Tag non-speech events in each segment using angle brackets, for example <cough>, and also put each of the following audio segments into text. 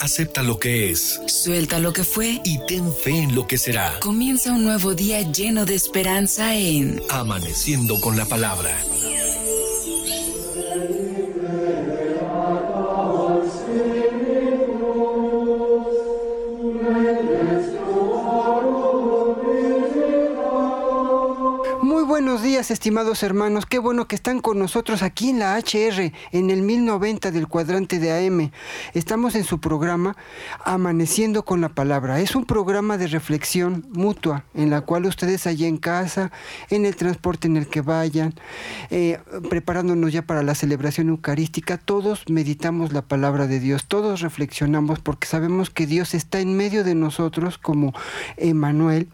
Acepta lo que es. Suelta lo que fue. Y ten fe en lo que será. Comienza un nuevo día lleno de esperanza en Amaneciendo con la palabra. Estimados hermanos. Qué bueno que están con nosotros aquí en la HR, en el 1090 del cuadrante de AM. Estamos en su programa Amaneciendo con la Palabra. Es un programa de reflexión mutua en la cual ustedes allá en casa, en el transporte en el que vayan, eh, preparándonos ya para la celebración eucarística, todos meditamos la palabra de Dios, todos reflexionamos porque sabemos que Dios está en medio de nosotros como Emanuel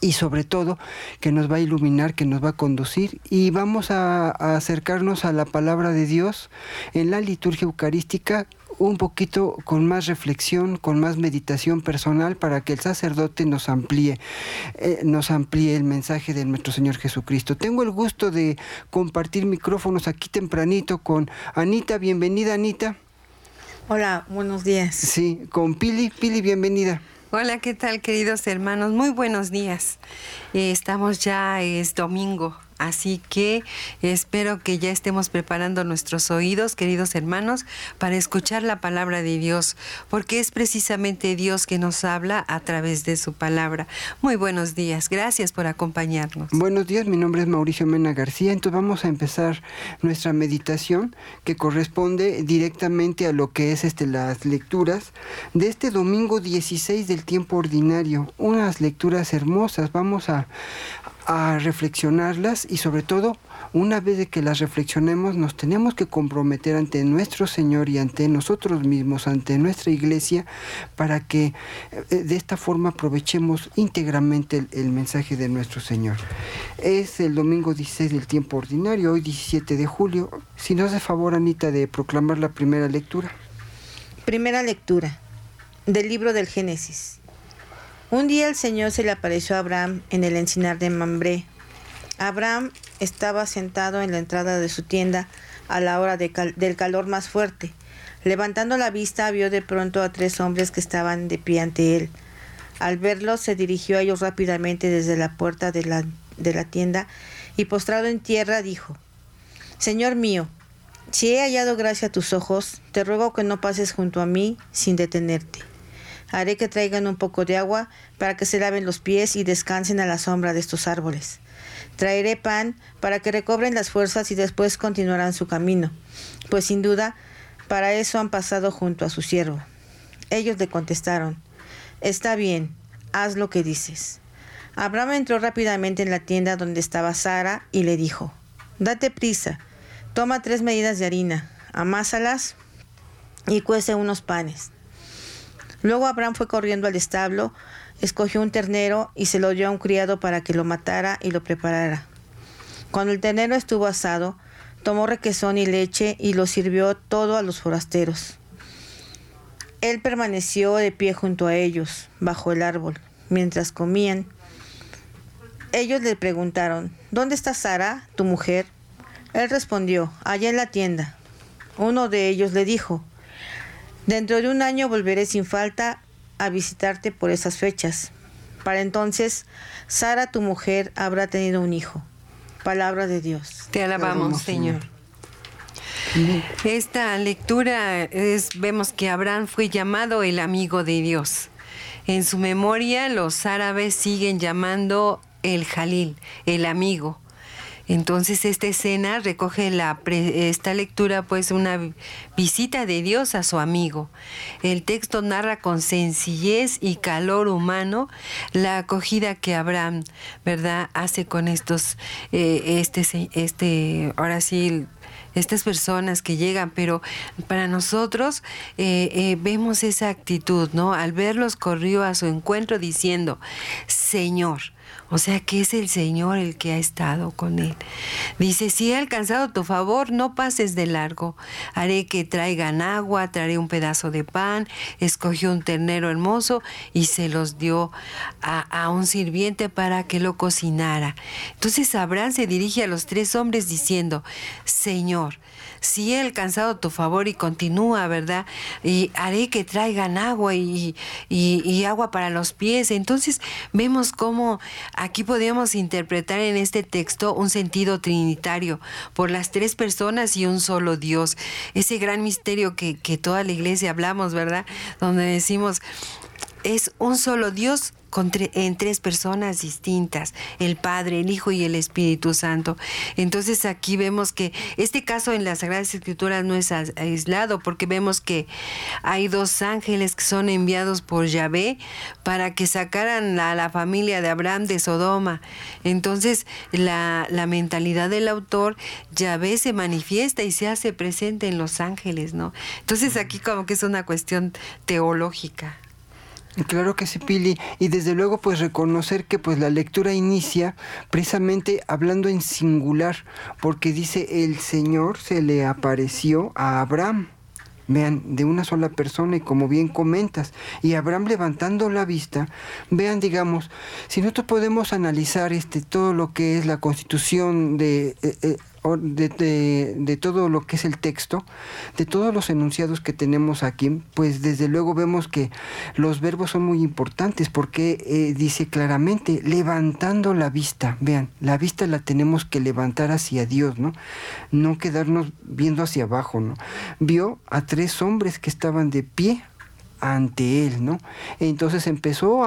y sobre todo que nos va a iluminar, que nos va a conducir y vamos a, acercarnos a la palabra de Dios en la liturgia eucarística un poquito con más reflexión, con más meditación personal para que el sacerdote nos amplíe, eh, nos amplíe el mensaje de nuestro Señor Jesucristo. Tengo el gusto de compartir micrófonos aquí tempranito con Anita. Bienvenida, Anita. Hola, buenos días. Sí, con Pili. Pili, bienvenida. Hola, ¿qué tal queridos hermanos? Muy buenos días. Eh, estamos ya, es domingo, Así que espero que ya estemos preparando nuestros oídos, queridos hermanos, para escuchar la palabra de Dios, porque es precisamente Dios que nos habla a través de su palabra. Muy buenos días, gracias por acompañarnos. Buenos días, mi nombre es Mauricio Mena García, entonces vamos a empezar nuestra meditación que corresponde directamente a lo que es este, las lecturas de este domingo 16 del tiempo ordinario, unas lecturas hermosas, vamos a, a reflexionarlas y sobre todo una vez de que las reflexionemos nos tenemos que comprometer ante nuestro Señor y ante nosotros mismos, ante nuestra iglesia, para que eh, de esta forma aprovechemos íntegramente el, mensaje de nuestro Señor. Es el domingo 16 del tiempo ordinario, hoy 17 de julio. Si nos hace favor, Anita, de proclamar la primera lectura. Primera lectura del libro del Génesis. Un día el Señor se le apareció a Abraham en el encinar de Mambré. Abraham estaba sentado en la entrada de su tienda a la hora del calor más fuerte. Levantando la vista vio de pronto a tres hombres que estaban de pie ante él. Al verlos se dirigió a ellos rápidamente desde la puerta de la, de la tienda y postrado en tierra dijo, Señor mío, si he hallado gracia a tus ojos, te ruego que no pases junto a mí sin detenerte. Haré que traigan un poco de agua para que se laven los pies y descansen a la sombra de estos árboles. Traeré pan para que recobren las fuerzas y después continuarán su camino, pues sin duda para eso han pasado junto a su siervo. Ellos le contestaron, Está bien, haz lo que dices. Abraham entró rápidamente en la tienda donde estaba Sara y le dijo, Date prisa, toma tres medidas de harina, amásalas y cuece unos panes. Luego Abraham fue corriendo al establo, escogió un ternero y se lo dio a un criado para que lo matara y lo preparara. Cuando el ternero estuvo asado, tomó requesón y leche y lo sirvió todo a los forasteros. Él permaneció de pie junto a ellos, bajo el árbol, mientras comían. Ellos le preguntaron, ¿Dónde está Sara, tu mujer? Él respondió, allá en la tienda. Uno de ellos le dijo, Dentro de un año volveré sin falta a visitarte por esas fechas. Para entonces, Sara, tu mujer, habrá tenido un hijo. Palabra de Dios. Te alabamos, Señor. Esta lectura es, vemos que Abraham fue llamado el amigo de Dios. En su memoria los árabes siguen llamando el Jalil, el amigo. Entonces esta escena recoge la esta lectura pues una visita de Dios a su amigo. El texto narra con sencillez y calor humano la acogida que Abraham, ¿verdad?, hace con estos eh, este este ahora sí estas personas que llegan, pero para nosotros eh, eh, vemos esa actitud, ¿no? Al verlos corrió a su encuentro diciendo, Señor, o sea que es el Señor el que ha estado con él. Dice, si he alcanzado tu favor, no pases de largo. Haré que traigan agua, traeré un pedazo de pan. Escogió un ternero hermoso y se los dio a, un sirviente para que lo cocinara. Entonces Abraham se dirige a los tres hombres diciendo, Señor, si he alcanzado tu favor y continúa, ¿verdad? Y haré que traigan agua y, agua para los pies. Entonces vemos cómo aquí podemos interpretar en este texto un sentido trinitario por las tres personas y un solo Dios. Ese gran misterio que, que toda la iglesia hablamos, ¿verdad? Donde decimos, es un solo Dios en tres personas distintas, el Padre, el Hijo y el Espíritu Santo. Entonces aquí vemos que este caso en las Sagradas Escrituras no es aislado, porque vemos que hay dos ángeles que son enviados por Yahvé para que sacaran a la familia de Abraham de Sodoma. Entonces la, la mentalidad del autor, Yahvé se manifiesta y se hace presente en los ángeles, ¿no? Entonces aquí como que es una cuestión teológica. Claro que sí, Pili. Y desde luego, pues reconocer que pues la lectura inicia precisamente hablando en singular, porque dice el Señor se le apareció a Abraham. Vean, de una sola persona y como bien comentas, y Abraham levantando la vista, vean, digamos, si nosotros podemos analizar este todo lo que es la constitución de eh, eh, de, de, todo lo que es el texto, de todos los enunciados que tenemos aquí, pues desde luego vemos que los verbos son muy importantes porque eh, dice claramente, levantando la vista, vean, la vista la tenemos que levantar hacia Dios, ¿no? No quedarnos viendo hacia abajo, ¿no? Vio a tres hombres que estaban de pie ante él, ¿no? Entonces empezó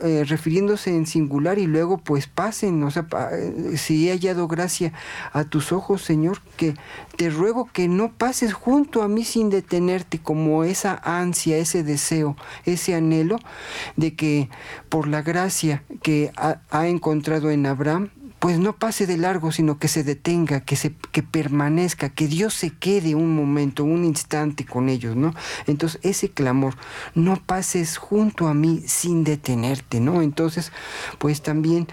eh, refiriéndose en singular y luego pues pasen, o sea, eh, si he hallado gracia a tus ojos, Señor, que te ruego que no pases junto a mí sin detenerte, como esa ansia, ese deseo, ese anhelo de que por la gracia que ha encontrado en Abraham, pues no pase de largo, sino que se detenga, que se que permanezca, que Dios se quede un momento, un instante con ellos, ¿no? Entonces, ese clamor, no pases junto a mí sin detenerte, ¿no? Entonces, pues también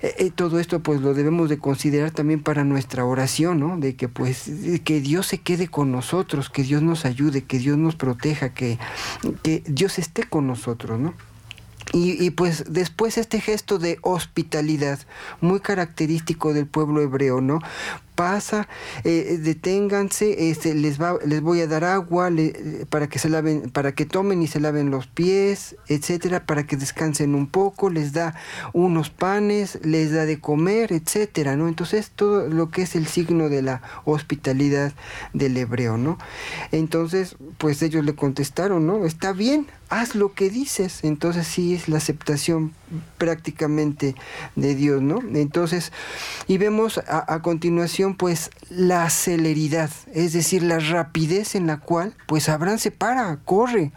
eh, eh, todo esto pues lo debemos de considerar también para nuestra oración, ¿no? De que pues que Dios se quede con nosotros, que Dios nos ayude, que Dios nos proteja, que, que Dios esté con nosotros, ¿no? Y, pues después este gesto de hospitalidad, muy característico del pueblo hebreo, ¿no? Pasa, eh, deténganse, este, les, les voy a dar agua para que se laven, para que tomen y se laven los pies, etcétera, para que descansen un poco, les da unos panes, les da de comer, etcétera, ¿no? Entonces todo lo que es el signo de la hospitalidad del hebreo, ¿no? Entonces, pues ellos le contestaron, ¿no? Está bien, haz lo que dices. Entonces sí es la aceptación prácticamente de Dios, ¿no? Entonces, y vemos a, continuación pues la celeridad, es decir, la rapidez en la cual pues Abraham se para, corre.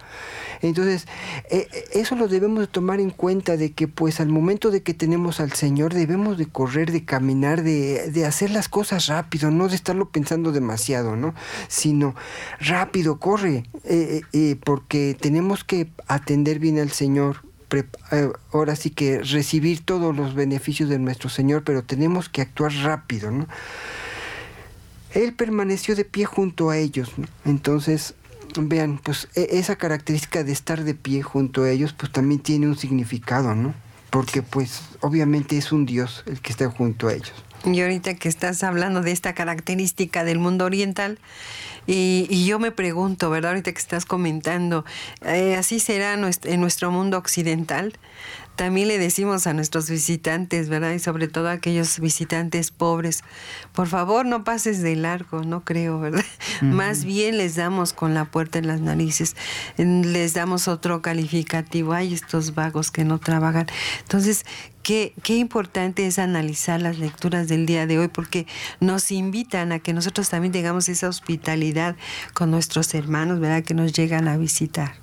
Entonces, eh, eh, eso lo debemos de tomar en cuenta de que pues al momento de que tenemos al Señor debemos de correr, de caminar, de, de hacer las cosas rápido, no de estarlo pensando demasiado, ¿no? Sino rápido, corre, eh, porque tenemos que atender bien al Señor, ahora sí que recibir todos los beneficios de nuestro Señor, pero tenemos que actuar rápido, ¿no? Él permaneció de pie junto a ellos, Entonces, vean, pues e, esa característica de estar de pie junto a ellos, pues también tiene un significado, ¿no? Porque pues obviamente es un Dios el que está junto a ellos. Y ahorita que estás hablando de esta característica del mundo oriental, y, yo me pregunto, ¿verdad? Ahorita que estás comentando, eh, ¿así será en nuestro mundo occidental? También le decimos a nuestros visitantes, ¿verdad? Y sobre todo a aquellos visitantes pobres, por favor no pases de largo, no creo, ¿verdad? <laughs> Más bien les damos con la puerta en las narices, les damos otro calificativo, hay estos vagos que no trabajan. Entonces, Qué, qué, importante es analizar las lecturas del día de hoy porque nos invitan a que nosotros también tengamos esa hospitalidad con nuestros hermanos, ¿verdad? Que nos llegan a visitar.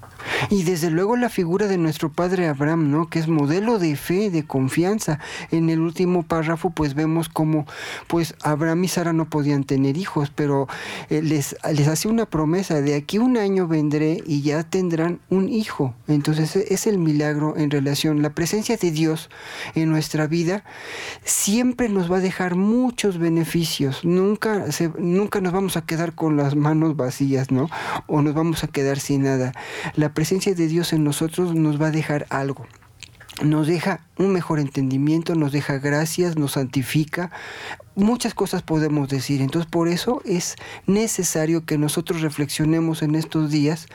Y desde luego la figura de nuestro padre Abraham, ¿no? Que es modelo de fe, de confianza. En el último párrafo, pues vemos como, pues Abraham y Sara no podían tener hijos, pero eh, les, les hace una promesa, de aquí un año vendré y ya tendrán un hijo. Entonces e, es el milagro en relación, la presencia de Dios en nuestra vida siempre nos va a dejar muchos beneficios. Nunca, se, nunca nos vamos a quedar con las manos vacías, ¿no? O nos vamos a quedar sin nada. La presencia de Dios en nosotros nos va a dejar algo. nos deja un mejor entendimiento, nos deja gracias, nos santifica. Muchas cosas podemos decir. Entonces por eso es necesario que nosotros reflexionemos en estos días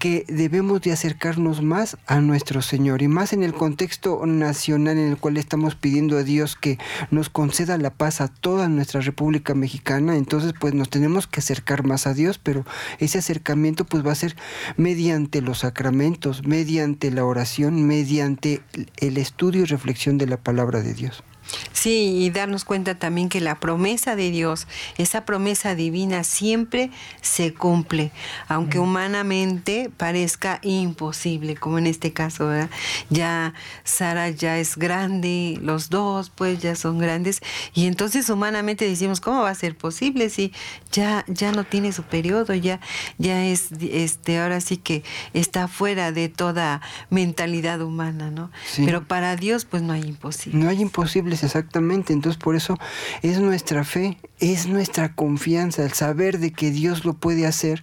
que debemos de acercarnos más a nuestro Señor y más en el contexto nacional en el cual estamos pidiendo a Dios que nos conceda la paz a toda nuestra República Mexicana. Entonces pues nos tenemos que acercar más a Dios, pero ese acercamiento pues va a ser mediante los sacramentos, mediante la oración, mediante el estudio y reflexión de la palabra de Dios. Sí, y darnos cuenta también que la promesa de Dios, esa promesa divina siempre se cumple, aunque humanamente parezca imposible, como en este caso, ¿verdad? Ya Sara ya es grande, los dos pues ya son grandes, y entonces humanamente decimos, ¿cómo va a ser posible si ya, ya no tiene su periodo, ya, ya es, este, ahora sí que está fuera de toda mentalidad humana, ¿no? Pero para Dios pues no hay imposible. No hay imposibles, exactamente entonces por eso es nuestra fe, es nuestra confianza, el saber de que Dios lo puede hacer.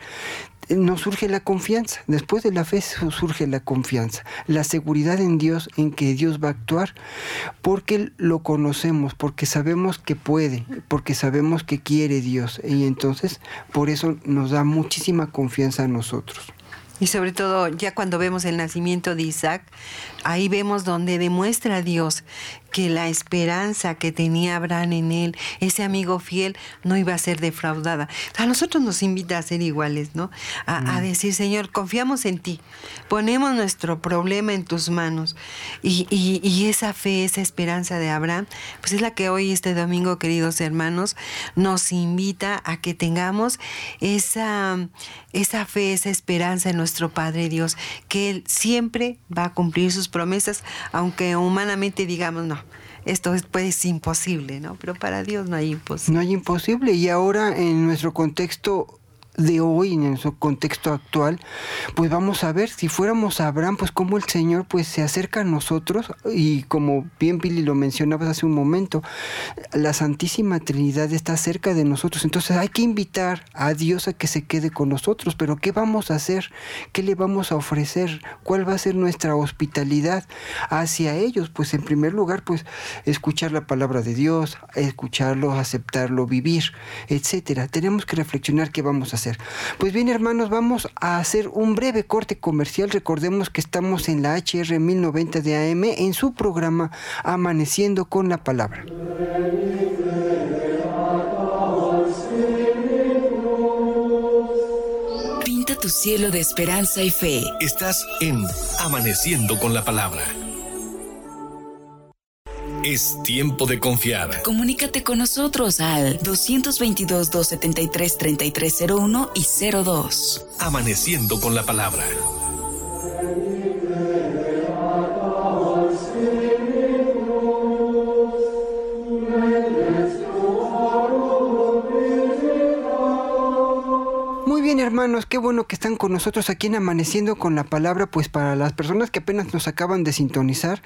Nos surge la confianza, después de la fe surge la confianza, la seguridad en Dios, en que Dios va a actuar, porque lo conocemos, porque sabemos que puede, porque sabemos que quiere Dios, y entonces por eso nos da muchísima confianza a nosotros. Y sobre todo, ya cuando vemos el nacimiento de Isaac, ahí vemos donde demuestra Dios que la esperanza que tenía Abraham en él, ese amigo fiel, no iba a ser defraudada. A nosotros nos invita a ser iguales, ¿no? A, mm. decir, Señor, confiamos en ti, ponemos nuestro problema en tus manos. Y, y, esa fe, esa esperanza de Abraham, pues es la que hoy, este domingo, queridos hermanos, nos invita a que tengamos esa, esa fe, esa esperanza en nuestro Padre Dios, que Él siempre va a cumplir sus promesas, aunque humanamente digamos, no, esto es, pues, imposible, ¿no? Pero para Dios no hay imposible. No hay imposible. Y ahora en nuestro contexto de hoy, en su contexto actual, pues vamos a ver, si fuéramos a Abraham, pues cómo el Señor pues se acerca a nosotros y como bien Billy lo mencionabas hace un momento, la Santísima Trinidad está cerca de nosotros, entonces hay que invitar a Dios a que se quede con nosotros, pero ¿qué vamos a hacer? ¿Qué le vamos a ofrecer? ¿Cuál va a ser nuestra hospitalidad hacia ellos? Pues en primer lugar, pues escuchar la palabra de Dios, escucharlo, aceptarlo, vivir, etcétera. Tenemos que reflexionar qué vamos a hacer. Pues bien, hermanos, vamos a hacer un breve corte comercial. Recordemos que estamos en la HR 1090 de AM en su programa Amaneciendo con la Palabra. Pinta tu cielo de esperanza y fe. Estás en Amaneciendo con la Palabra. Es tiempo de confiar. Comunícate con nosotros al 222-273-3301 y 02. Amaneciendo con la palabra. Hermanos, qué bueno que están con nosotros aquí en Amaneciendo con la Palabra, pues para las personas que apenas nos acaban de sintonizar,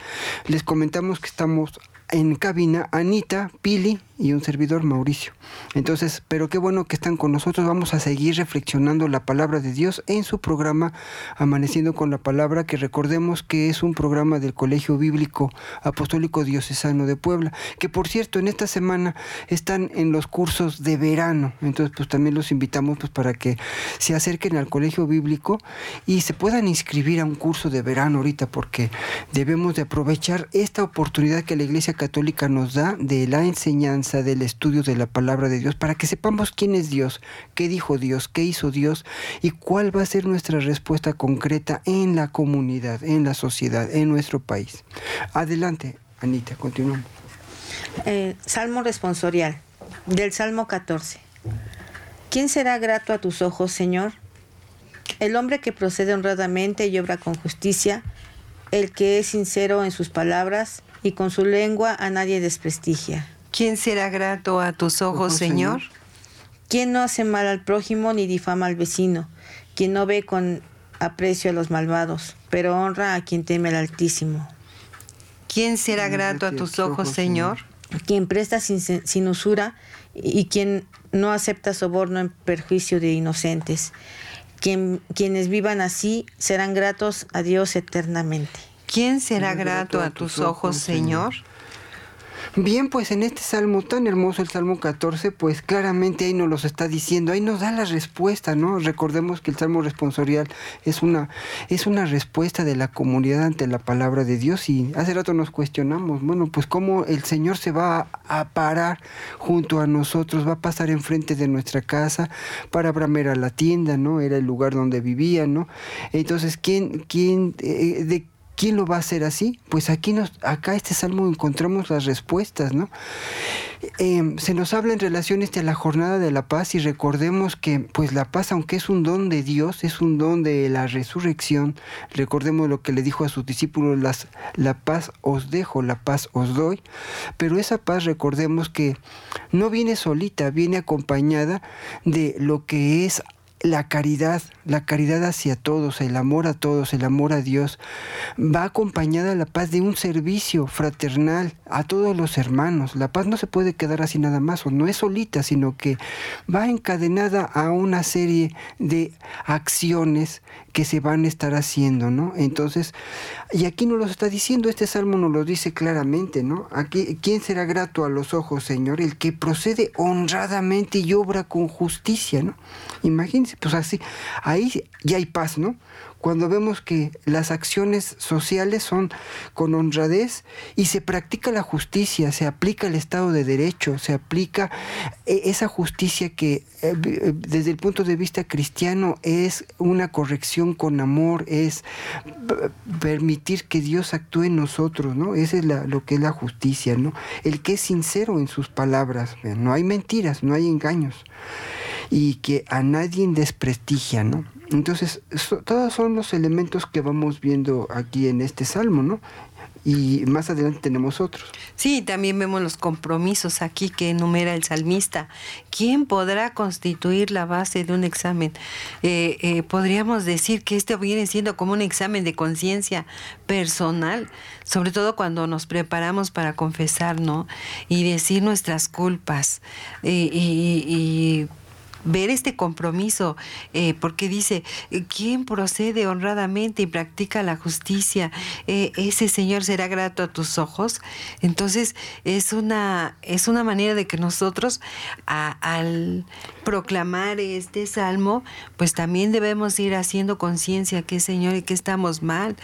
les comentamos que estamos en cabina Anita, Pili y un servidor Mauricio. Entonces, pero qué bueno que están con nosotros. Vamos a seguir reflexionando la palabra de Dios en su programa Amaneciendo con la Palabra, que recordemos que es un programa del Colegio Bíblico Apostólico Diocesano de Puebla, que por cierto en esta semana están en los cursos de verano. Entonces, pues también los invitamos pues para que se acerquen al Colegio Bíblico y se puedan inscribir a un curso de verano ahorita, porque debemos de aprovechar esta oportunidad que la Iglesia Católica nos da de la enseñanza del estudio de la palabra de Dios para que sepamos quién es Dios, qué dijo Dios, qué hizo Dios y cuál va a ser nuestra respuesta concreta en la comunidad, en la sociedad, en nuestro país. Adelante, Anita, continuamos. Eh, Salmo responsorial del Salmo 14. ¿Quién será grato a tus ojos, Señor? El hombre que procede honradamente y obra con justicia, el que es sincero en sus palabras y con su lengua a nadie desprestigia. ¿Quién será grato a tus ojos, Señor? ¿Quién no hace mal al prójimo ni difama al vecino? ¿Quién no ve con aprecio a los malvados, pero honra a quien teme al Altísimo? ¿Quién será grato a tus ojos, Señor? Quien presta sin, usura y quien no acepta soborno en perjuicio de inocentes. quienes vivan así serán gratos a Dios eternamente. ¿Quién será grato a tus ojos, Señor? Bien, pues en este salmo tan hermoso, el Salmo 14, pues claramente ahí nos los está diciendo, ahí nos da la respuesta, ¿no? Recordemos que el Salmo responsorial es una, es una respuesta de la comunidad ante la palabra de Dios y hace rato nos cuestionamos, bueno, pues cómo el Señor se va a, parar junto a nosotros, va a pasar enfrente de nuestra casa para Abraham a la tienda, ¿no? Era el lugar donde vivía, ¿no? Entonces, ¿quién, quién, eh, de ¿Quién lo va a hacer así? Pues aquí nos, acá este salmo encontramos las respuestas, ¿no? Em, se nos habla en relación este a la jornada de la paz y recordemos que pues la paz, aunque es un don de Dios, es un don de la resurrección, recordemos lo que le dijo a sus discípulos, las, la paz os dejo, la paz os doy, pero esa paz recordemos que no viene solita, viene acompañada de lo que es la caridad, la caridad hacia todos, el amor a todos, el amor a Dios, va acompañada la paz de un servicio fraternal a todos los hermanos. La paz no se puede quedar así nada más, o no es solita, sino que va encadenada a una serie de acciones que se van a estar haciendo, ¿no? Entonces, y aquí nos lo está diciendo, este salmo nos lo dice claramente, ¿no? Aquí, ¿quién será grato a los ojos, Señor? El que procede honradamente y obra con justicia, ¿no? Imagínense, pues así, ahí ya hay paz, ¿no? cuando vemos que las acciones sociales son con honradez y se practica la justicia, se aplica el Estado de Derecho, se aplica eh, esa justicia que eh, eh, desde el punto de vista cristiano es una corrección con amor, es permitir que Dios actúe en nosotros, ¿no? Ese es lo que es la justicia, ¿no? El que es sincero en sus palabras, no hay mentiras, no hay engaños y que a nadie desprestigia, ¿no? Entonces, todos son los elementos que vamos viendo aquí en este salmo, ¿no? Y más adelante tenemos otros. Sí, también vemos los compromisos aquí que enumera el salmista. ¿Quién podrá constituir la base de un examen? Eh, eh, podríamos decir que este viene siendo como un examen de conciencia personal, sobre todo cuando nos preparamos para confesar, ¿no? Y decir nuestras culpas. Eh, y ver este compromiso, eh, porque dice, ¿quién procede honradamente y practica la justicia? Eh, ese Señor será grato a tus ojos. Entonces, es una, es una manera de que nosotros, al proclamar este salmo, pues también debemos ir haciendo conciencia que Señor y que estamos mal.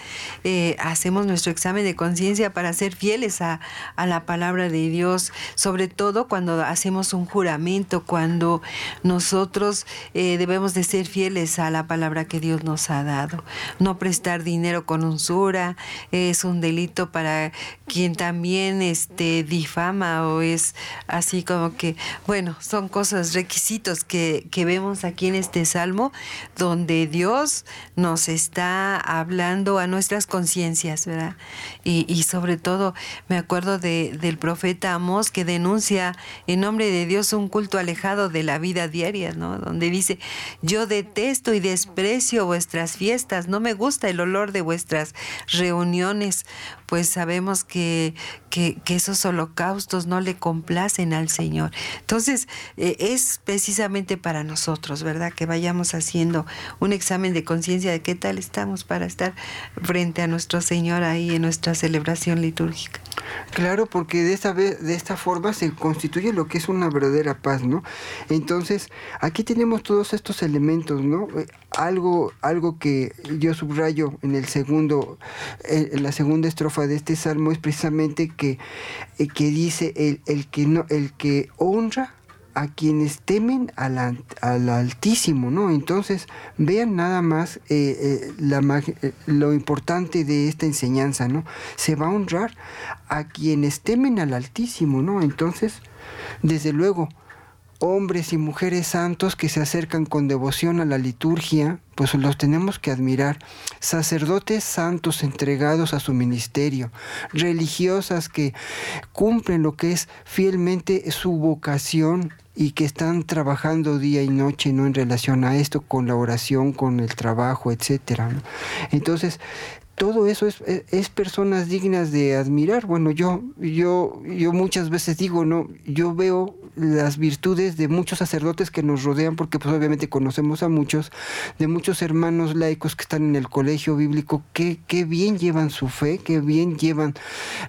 Eh, hacemos nuestro examen de conciencia para ser fieles a, a la palabra de Dios, sobre todo cuando hacemos un juramento, cuando nos nosotros eh, debemos de ser fieles a la palabra que Dios nos ha dado. No prestar dinero con usura es un delito para quien también este, difama o es así como que, bueno, son cosas, requisitos que, vemos aquí en este salmo, donde Dios nos está hablando a nuestras conciencias, ¿verdad? Y, sobre todo, me acuerdo de, del profeta Amós que denuncia en nombre de Dios un culto alejado de la vida diaria donde dice, yo detesto y desprecio vuestras fiestas, no me gusta el olor de vuestras reuniones, pues sabemos que, que, esos holocaustos no le complacen al Señor. Entonces, eh, es precisamente para nosotros, ¿verdad? Que vayamos haciendo un examen de conciencia de qué tal estamos para estar frente a nuestro Señor ahí en nuestra celebración litúrgica. Claro, porque de esta, de esta forma se constituye lo que es una verdadera paz, ¿no? Entonces, aquí tenemos todos estos elementos, ¿no? Eh, algo, algo que yo subrayo en el segundo, en la segunda estrofa de este salmo es precisamente que, eh, que dice el, el, que no, el que honra a quienes temen al, al Altísimo, ¿no? Entonces, vean nada más eh, la, lo importante de esta enseñanza, ¿no? Se va a honrar a quienes temen al Altísimo, ¿no? Entonces, desde luego, hombres y mujeres santos que se acercan con devoción a la liturgia, pues los tenemos que admirar. Sacerdotes santos entregados a su ministerio, religiosas que cumplen lo que es fielmente su vocación y que están trabajando día y noche no en relación a esto con la oración, con el trabajo, etcétera. Entonces, todo eso es, es, personas dignas de admirar. Bueno, yo, yo, yo muchas veces digo, no, yo veo las virtudes de muchos sacerdotes que nos rodean, porque pues obviamente conocemos a muchos, de muchos hermanos laicos que están en el colegio bíblico, que, que bien llevan su fe, que bien llevan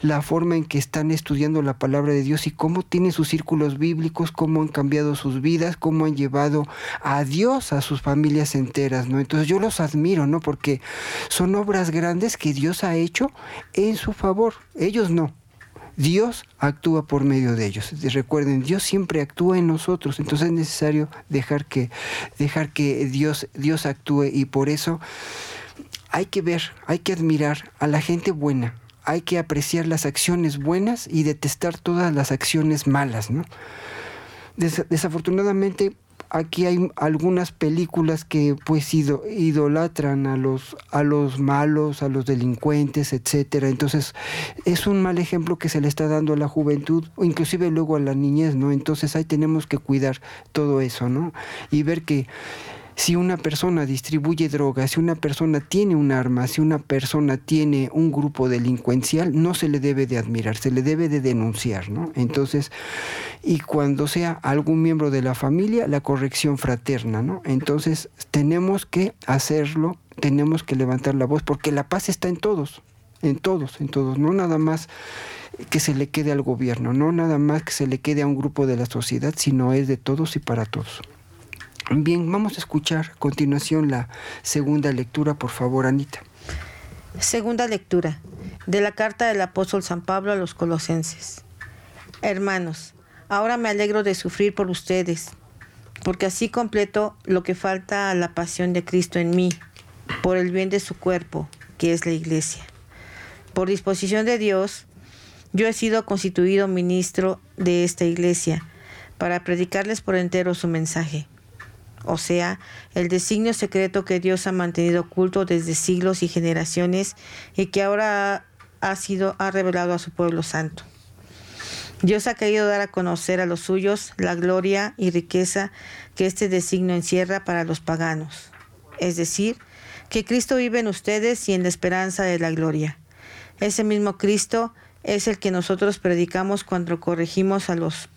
la forma en que están estudiando la palabra de Dios y cómo tienen sus círculos bíblicos, cómo han cambiado sus vidas, cómo han llevado a Dios a sus familias enteras, ¿no? Entonces yo los admiro, ¿no? Porque son obras grandes que Dios ha hecho en su favor. Ellos no. Dios actúa por medio de ellos. Recuerden, Dios siempre actúa en nosotros, entonces es necesario dejar que, dejar que Dios, Dios actúe y por eso hay que ver, hay que admirar a la gente buena, hay que apreciar las acciones buenas y detestar todas las acciones malas. ¿no? desafortunadamente aquí hay algunas películas que pues idolatran a los a los malos, a los delincuentes, etcétera. Entonces, es un mal ejemplo que se le está dando a la juventud o inclusive luego a la niñez, ¿no? Entonces, ahí tenemos que cuidar todo eso, ¿no? Y ver que si una persona distribuye drogas, si una persona tiene un arma, si una persona tiene un grupo delincuencial, no se le debe de admirar, se le debe de denunciar, ¿no? Entonces, y cuando sea algún miembro de la familia, la corrección fraterna, ¿no? Entonces, tenemos que hacerlo, tenemos que levantar la voz, porque la paz está en todos, en todos, en todos, no nada más que se le quede al gobierno, no nada más que se le quede a un grupo de la sociedad, sino es de todos y para todos. Bien, vamos a escuchar a continuación la segunda lectura, por favor, Anita. Segunda lectura de la carta del apóstol San Pablo a los colosenses. Hermanos, ahora me alegro de sufrir por ustedes, porque así completo lo que falta a la pasión de Cristo en mí, por el bien de su cuerpo, que es la iglesia. Por disposición de Dios, yo he sido constituido ministro de esta iglesia, para predicarles por entero su mensaje o sea, el designio secreto que Dios ha mantenido oculto desde siglos y generaciones y que ahora ha sido ha revelado a su pueblo santo. Dios ha querido dar a conocer a los suyos la gloria y riqueza que este designio encierra para los paganos, es decir, que Cristo vive en ustedes y en la esperanza de la gloria. Ese mismo Cristo es el que nosotros predicamos cuando corregimos a los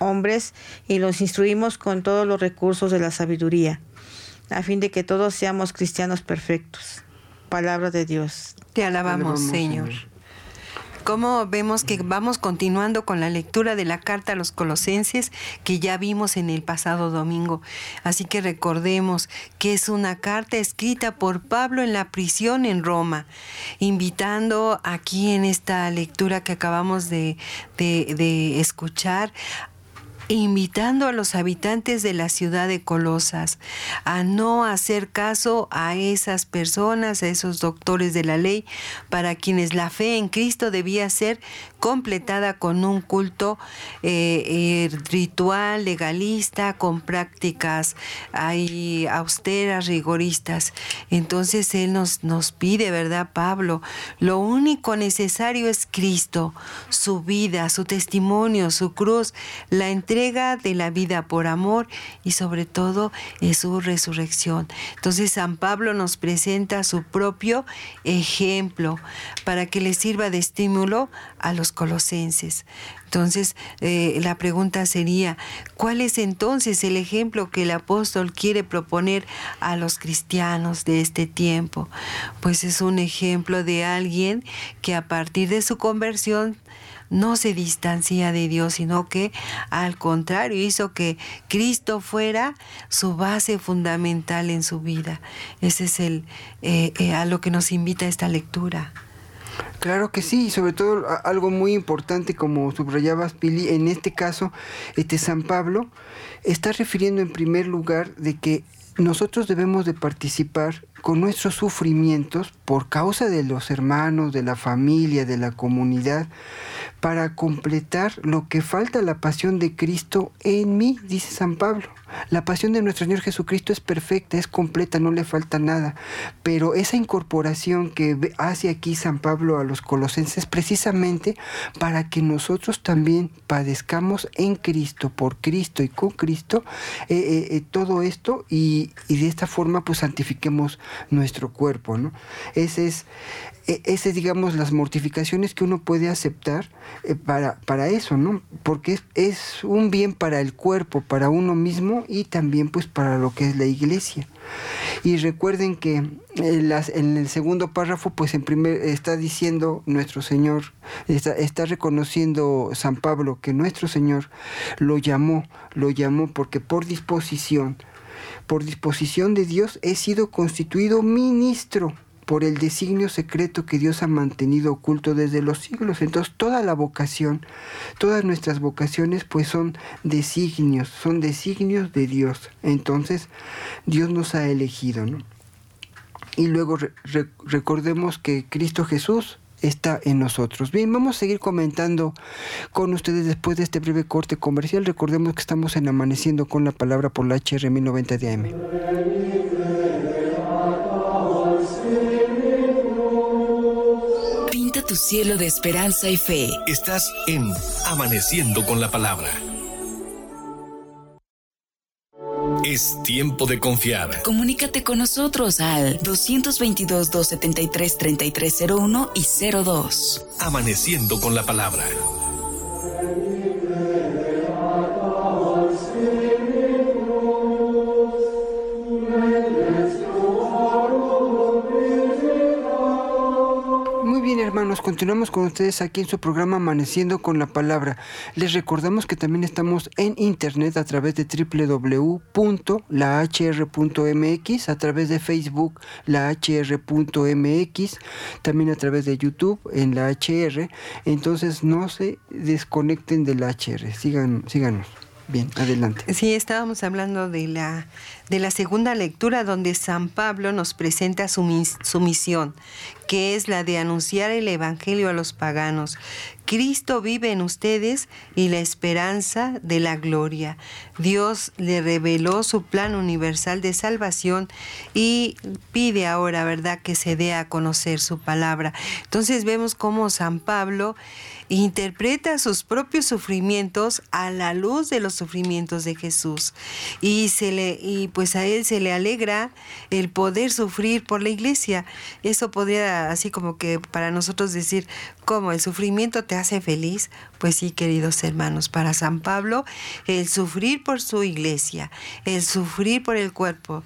hombres y los instruimos con todos los recursos de la sabiduría, a fin de que todos seamos cristianos perfectos. Palabra de Dios. Te alabamos, Señor. Como vemos que vamos continuando con la lectura de la carta a los colosenses que ya vimos en el pasado domingo. Así que recordemos que es una carta escrita por Pablo en la prisión en Roma, invitando aquí en esta lectura que acabamos de, de, de escuchar invitando a los habitantes de la ciudad de Colosas a no hacer caso a esas personas, a esos doctores de la ley, para quienes la fe en Cristo debía ser completada con un culto eh, eh, ritual, legalista, con prácticas ahí austeras, rigoristas. Entonces Él nos, nos pide, ¿verdad, Pablo? Lo único necesario es Cristo, su vida, su testimonio, su cruz, la entrega de la vida por amor y sobre todo es su resurrección. Entonces San Pablo nos presenta su propio ejemplo para que le sirva de estímulo a los colosenses. Entonces, eh, la pregunta sería, ¿cuál es entonces el ejemplo que el apóstol quiere proponer a los cristianos de este tiempo? Pues es un ejemplo de alguien que a partir de su conversión no se distancia de Dios, sino que al contrario hizo que Cristo fuera su base fundamental en su vida. Ese es el eh, eh, a lo que nos invita esta lectura. Claro que sí, y sobre todo algo muy importante como subrayabas Pili, en este caso, este San Pablo está refiriendo en primer lugar de que nosotros debemos de participar con nuestros sufrimientos por causa de los hermanos, de la familia, de la comunidad, para completar lo que falta la pasión de Cristo en mí, dice San Pablo. La pasión de nuestro Señor Jesucristo es perfecta, es completa, no le falta nada. Pero esa incorporación que hace aquí San Pablo a los colosenses precisamente para que nosotros también padezcamos en Cristo, por Cristo y con Cristo, eh, eh, eh, todo esto y, y, de esta forma pues santifiquemos nuestro cuerpo. ¿no? Ese es, e, ese, digamos, las mortificaciones que uno puede aceptar eh, para, para eso, ¿no? Porque es, un bien para el cuerpo, para uno mismo y también pues para lo que es la iglesia. Y recuerden que en, eh, en el segundo párrafo, pues en primer está diciendo nuestro Señor, está, está reconociendo San Pablo que nuestro Señor lo llamó, lo llamó porque por disposición, por disposición de Dios he sido constituido ministro por el designio secreto que Dios ha mantenido oculto desde los siglos. Entonces toda la vocación, todas nuestras vocaciones pues son designios, son designios de Dios. Entonces Dios nos ha elegido. ¿no? Y luego recordemos que Cristo Jesús está en nosotros. Bien, vamos a seguir comentando con ustedes después de este breve corte comercial. Recordemos que estamos en Amaneciendo con la Palabra por la HR 1090 de AM. Tu cielo de esperanza y fe. Estás en Amaneciendo con la Palabra. Es tiempo de confiar. Comunícate con nosotros al 222-273-3301 y 02. Amaneciendo con la Palabra. Continuamos con ustedes aquí en su programa Amaneciendo con la Palabra. Les recordamos que también estamos en internet a través de www.lahr.mx, a través de Facebook lahr.mx, también a través de YouTube en la HR. Entonces no se desconecten de la HR, síganos. Bien, adelante. Sí, estábamos hablando de la, de la segunda lectura donde San Pablo nos presenta su, su misión, que es la de anunciar el Evangelio a los paganos. Cristo vive en ustedes y la esperanza de la gloria. Dios le reveló su plan universal de salvación y pide ahora, ¿verdad?, que se dé a conocer su palabra. Entonces vemos cómo San Pablo interpreta sus propios sufrimientos a la luz de los sufrimientos de Jesús y se le y pues a él se le alegra el poder sufrir por la iglesia. Eso podría así como que para nosotros decir, ¿cómo el sufrimiento te hace feliz? Pues sí, queridos hermanos, para San Pablo el sufrir por su iglesia, el sufrir por el cuerpo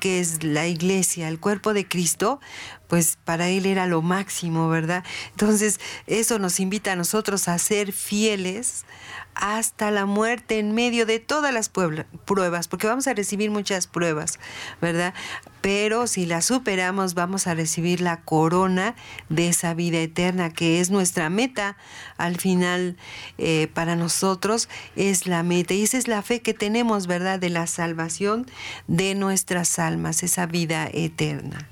que es la iglesia, el cuerpo de Cristo, pues para él era lo máximo, ¿verdad? Entonces, eso nos invita a nosotros a ser fieles hasta la muerte en medio de todas las pruebas, porque vamos a recibir muchas pruebas, ¿verdad? Pero si las superamos, vamos a recibir la corona de esa vida eterna, que es nuestra meta. Al final, eh, para nosotros es la meta. Y esa es la fe que tenemos, ¿verdad? De la salvación de nuestras almas, esa vida eterna.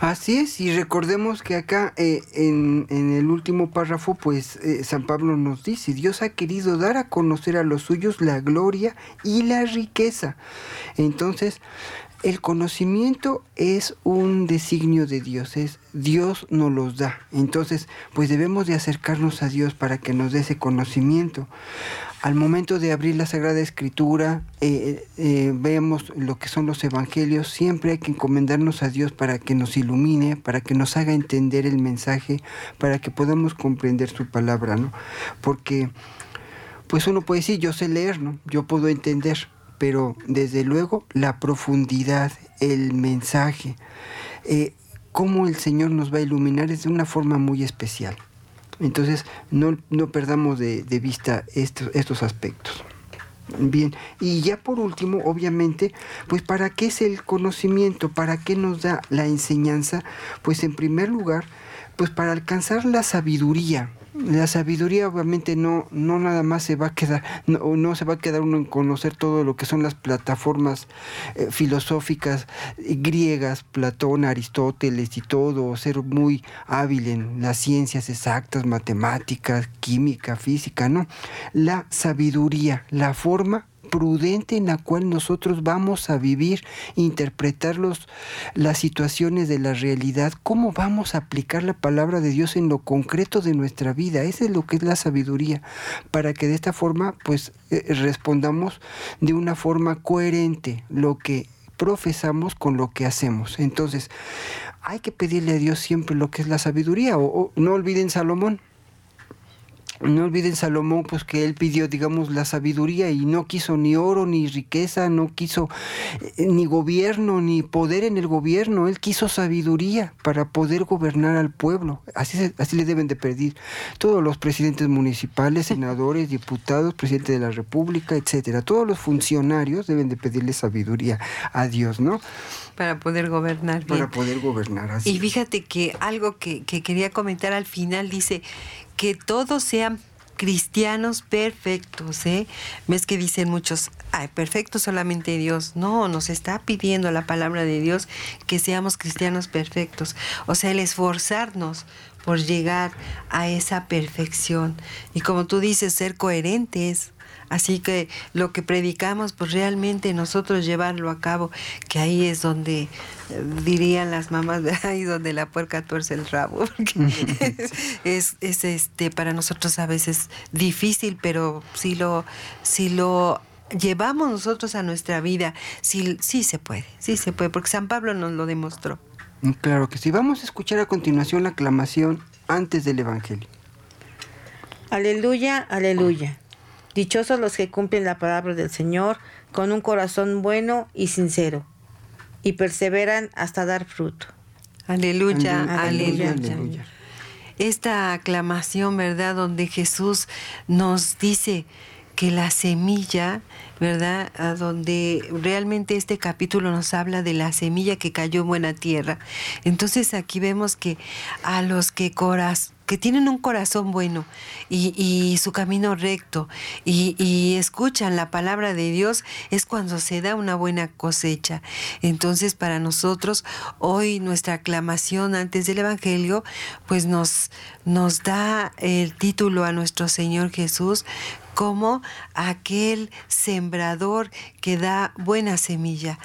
Así es, y recordemos que acá eh, en, el último párrafo, pues eh, San Pablo nos dice, Dios ha querido dar a conocer a los suyos la gloria y la riqueza. Entonces, el conocimiento es un designio de Dios, es Dios nos los da. Entonces, pues debemos de acercarnos a Dios para que nos dé ese conocimiento al momento de abrir la Sagrada Escritura, eh, eh, vemos lo que son los evangelios, siempre hay que encomendarnos a Dios para que nos ilumine, para que nos haga entender el mensaje, para que podamos comprender su palabra, ¿no? Porque, pues uno puede decir, yo sé leer, ¿no? Yo puedo entender, pero desde luego la profundidad, el mensaje, eh, cómo el Señor nos va a iluminar es de una forma muy especial. Entonces, no, perdamos de, vista estos, estos aspectos. Bien, y ya por último, obviamente, pues ¿para qué es el conocimiento? ¿Para qué nos da la enseñanza? Pues en primer lugar, pues para alcanzar la sabiduría, la sabiduría obviamente no, no nada más se va a quedar, no, no se va a quedar uno en conocer todo lo que son las plataformas eh, filosóficas eh, griegas, Platón, Aristóteles y todo, ser muy hábil en las ciencias exactas, matemáticas, química, física, no. La sabiduría, la forma prudente en la cual nosotros vamos a vivir, interpretar los, las situaciones de la realidad, cómo vamos a aplicar la palabra de Dios en lo concreto de nuestra vida. Esa es lo que es la sabiduría, para que de esta forma pues eh, respondamos de una forma coherente lo que profesamos con lo que hacemos. Entonces, hay que pedirle a Dios siempre lo que es la sabiduría. O, no olviden Salomón. No olviden Salomón, pues que él pidió, digamos, la sabiduría y no quiso ni oro, ni riqueza, no quiso eh, ni gobierno, ni poder en el gobierno. Él quiso sabiduría para poder gobernar al pueblo. Así, así le deben de pedir todos los presidentes municipales, senadores, diputados, presidente de la República, etcétera. Todos los funcionarios deben de pedirle sabiduría a Dios, ¿no? Para poder gobernar bien. Para poder gobernar así. Y fíjate que algo que, que quería comentar al final dice que todos sean cristianos perfectos, ¿eh? Ves que dicen muchos, ay, perfecto solamente Dios. No, nos está pidiendo la palabra de Dios que seamos cristianos perfectos. O sea, el esforzarnos por llegar a esa perfección. Y como tú dices, ser coherentes Así que lo que predicamos, pues realmente nosotros llevarlo a cabo, que ahí es donde eh, dirían las mamás, <laughs> ahí donde la puerca tuerce el rabo. <laughs> <laughs> es, es este para nosotros a veces difícil, pero si lo, si lo llevamos nosotros a nuestra vida, sí, sí se puede, sí se puede, porque San Pablo nos lo demostró. Mm, claro que sí. Vamos a escuchar a continuación la aclamación antes del Evangelio. Aleluya, aleluya. Dichosos los que cumplen la palabra del Señor con un corazón bueno y sincero, y perseveran hasta dar fruto. Aleluya, aleluya. aleluya. Esta aclamación, ¿verdad? Donde Jesús nos dice que la semilla, ¿verdad? A donde realmente este capítulo nos habla de la semilla que cayó en buena tierra. Entonces aquí vemos que a los que corazón que tienen un corazón bueno y, su camino recto y, escuchan la palabra de Dios, es cuando se da una buena cosecha. Entonces, para nosotros, hoy nuestra aclamación antes del Evangelio, pues nos, nos da el título a nuestro Señor Jesús como aquel sembrador que da buena semilla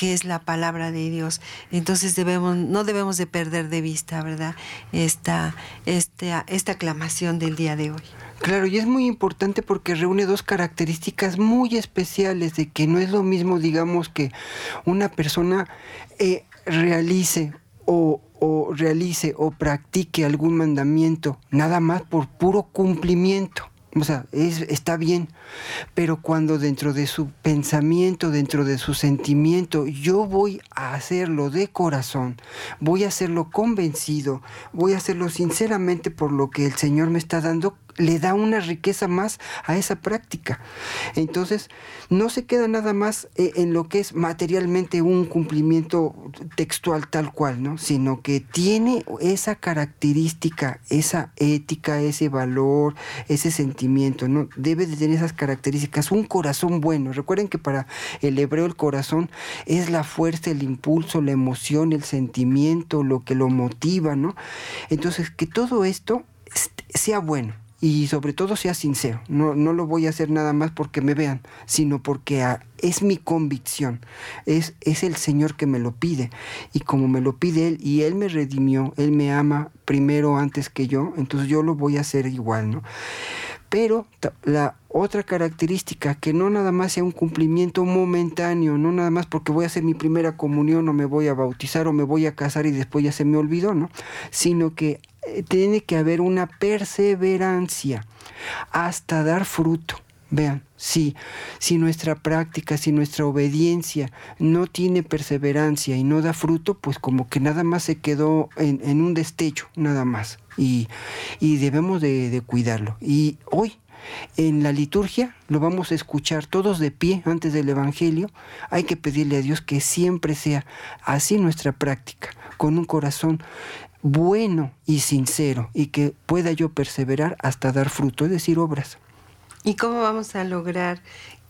que es la palabra de Dios. Entonces debemos, no debemos de perder de vista, ¿verdad? Esta, esta, esta aclamación del día de hoy. Claro, y es muy importante porque reúne dos características muy especiales de que no es lo mismo, digamos, que una persona eh, realice o, o realice o practique algún mandamiento nada más por puro cumplimiento o sea, es, está bien, pero cuando dentro de su pensamiento, dentro de su sentimiento, yo voy a hacerlo de corazón, voy a hacerlo convencido, voy a hacerlo sinceramente por lo que el Señor me está dando, le da una riqueza más a esa práctica. Entonces, no se queda nada más eh, en lo que es materialmente un cumplimiento textual tal cual, ¿no? Sino que tiene esa característica, esa ética, ese valor, ese sentimiento, ¿no? Debe de tener esas características, un corazón bueno. Recuerden que para el hebreo el corazón es la fuerza, el impulso, la emoción, el sentimiento, lo que lo motiva, ¿no? Entonces, que todo esto sea bueno y sobre todo sea sincero. No, no lo voy a hacer nada más porque me vean, sino porque es mi convicción. Es, es el Señor que me lo pide. Y como me lo pide Él y Él me redimió, Él me ama primero antes que yo, entonces yo lo voy a hacer igual, ¿no? Pero la otra característica, que no nada más sea un cumplimiento momentáneo, no nada más porque voy a hacer mi primera comunión o me voy a bautizar o me voy a casar y después ya se me olvidó, ¿no? Sino que tiene que haber una perseverancia hasta dar fruto. Vean, si, si nuestra práctica, si nuestra obediencia no tiene perseverancia y no da fruto, pues como que nada más se quedó en, un destello, nada más. Y, debemos de, de cuidarlo. Y hoy en la liturgia lo vamos a escuchar todos de pie antes del Evangelio. Hay que pedirle a Dios que siempre sea así nuestra práctica, con un corazón bueno y sincero y que pueda yo perseverar hasta dar fruto, es decir, obras. ¿Y cómo vamos a lograr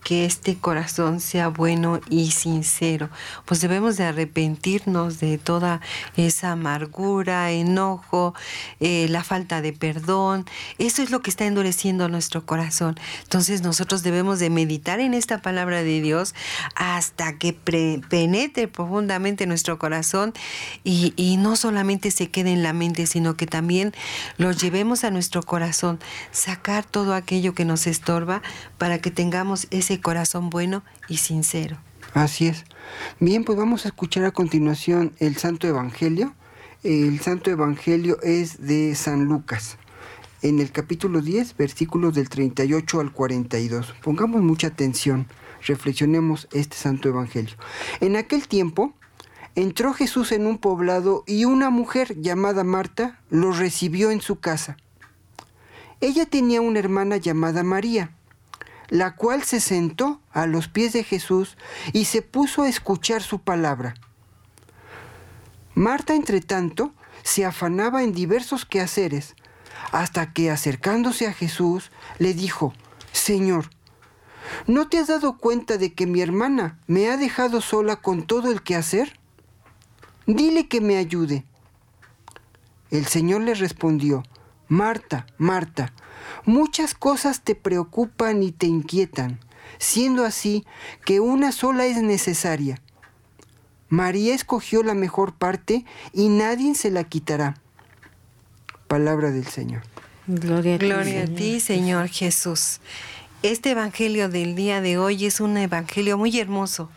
que este corazón sea bueno y sincero. Pues debemos de arrepentirnos de toda esa amargura, enojo, eh, la falta de perdón. Eso es lo que está endureciendo nuestro corazón. Entonces nosotros debemos de meditar en esta palabra de Dios hasta que penetre profundamente nuestro corazón y, y no solamente se quede en la mente, sino que también lo llevemos a nuestro corazón, sacar todo aquello que nos estorba para que tengamos ese corazón bueno y sincero. Así es. Bien, pues vamos a escuchar a continuación el Santo Evangelio. El Santo Evangelio es de San Lucas, en el capítulo 10, versículos del 38 al 42. Pongamos mucha atención, reflexionemos este Santo Evangelio. En aquel tiempo, entró Jesús en un poblado y una mujer llamada Marta lo recibió en su casa. Ella tenía una hermana llamada María la cual se sentó a los pies de Jesús y se puso a escuchar su palabra. Marta, entre tanto, se afanaba en diversos quehaceres, hasta que acercándose a Jesús, le dijo, Señor, ¿no te has dado cuenta de que mi hermana me ha dejado sola con todo el quehacer? Dile que me ayude. El Señor le respondió, Marta, Marta, Muchas cosas te preocupan y te inquietan, siendo así que una sola es necesaria. María escogió la mejor parte y nadie se la quitará. Palabra del Señor. Gloria a ti, Gloria a ti Señor Jesús. Este Evangelio del día de hoy es un Evangelio muy hermoso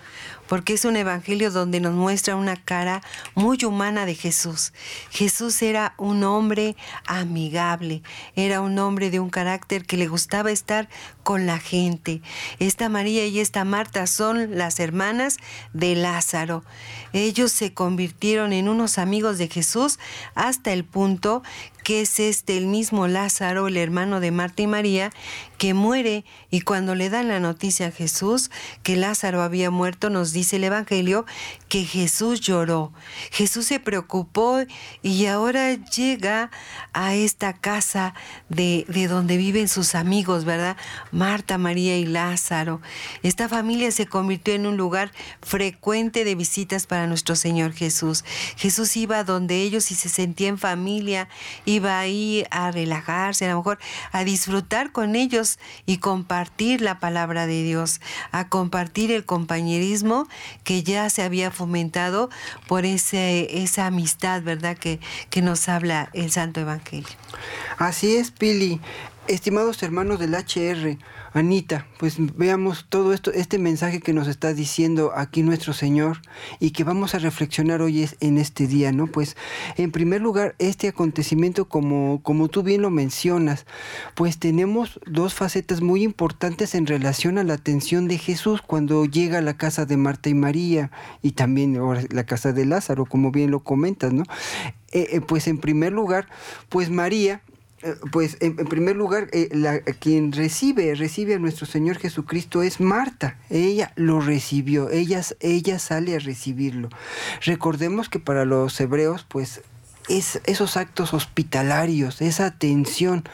porque es un evangelio donde nos muestra una cara muy humana de Jesús. Jesús era un hombre amigable, era un hombre de un carácter que le gustaba estar con la gente. Esta María y esta Marta son las hermanas de Lázaro. Ellos se convirtieron en unos amigos de Jesús hasta el punto que es este el mismo Lázaro, el hermano de Marta y María, que muere y cuando le dan la noticia a Jesús que Lázaro había muerto, nos dice el Evangelio que Jesús lloró. Jesús se preocupó y ahora llega a esta casa de, de donde viven sus amigos, ¿verdad? Marta, María y Lázaro. Esta familia se convirtió en un lugar frecuente de visitas para nuestro Señor Jesús. Jesús iba donde ellos y se sentía en familia, iba ahí a relajarse, a lo mejor a disfrutar con ellos y compartir la palabra de Dios, a compartir el compañerismo que ya se había fomentado por ese, esa amistad, ¿verdad? Que, que nos habla el Santo Evangelio. Así es, Pili. Estimados hermanos del HR, Anita, pues veamos todo esto, este mensaje que nos está diciendo aquí nuestro Señor y que vamos a reflexionar hoy en este día, ¿no? Pues en primer lugar, este acontecimiento, como, como tú bien lo mencionas, pues tenemos dos facetas muy importantes en relación a la atención de Jesús cuando llega a la casa de Marta y María y también la casa de Lázaro, como bien lo comentas, ¿no? Eh, eh, pues en primer lugar, pues María pues en, primer lugar, eh, quien recibe, recibe a nuestro Señor Jesucristo es Marta. Ella lo recibió, ella, ella sale a recibirlo. Recordemos que para los hebreos, pues es, esos actos hospitalarios, esa atención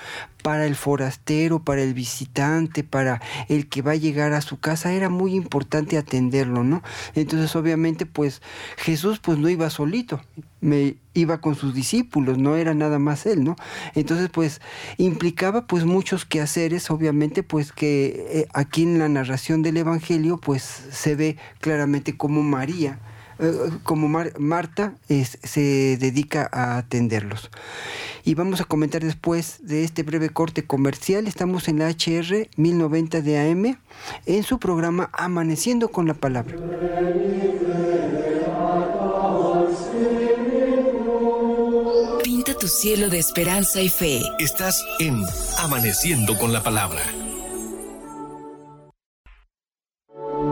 para el forastero, para el visitante, para el que va a llegar a su casa, era muy importante atenderlo, ¿no? Entonces, obviamente, pues Jesús pues no iba solito, me iba con sus discípulos, no era nada más él, ¿no? Entonces, pues implicaba pues muchos quehaceres, obviamente, pues que eh, aquí en la narración del Evangelio pues se ve claramente como María como Marta se dedica a atenderlos. Y vamos a comentar después de este breve corte comercial. Estamos en la HR 1090 de AM en su programa Amaneciendo con la Palabra. Pinta tu cielo de esperanza y fe. Estás en Amaneciendo con la Palabra.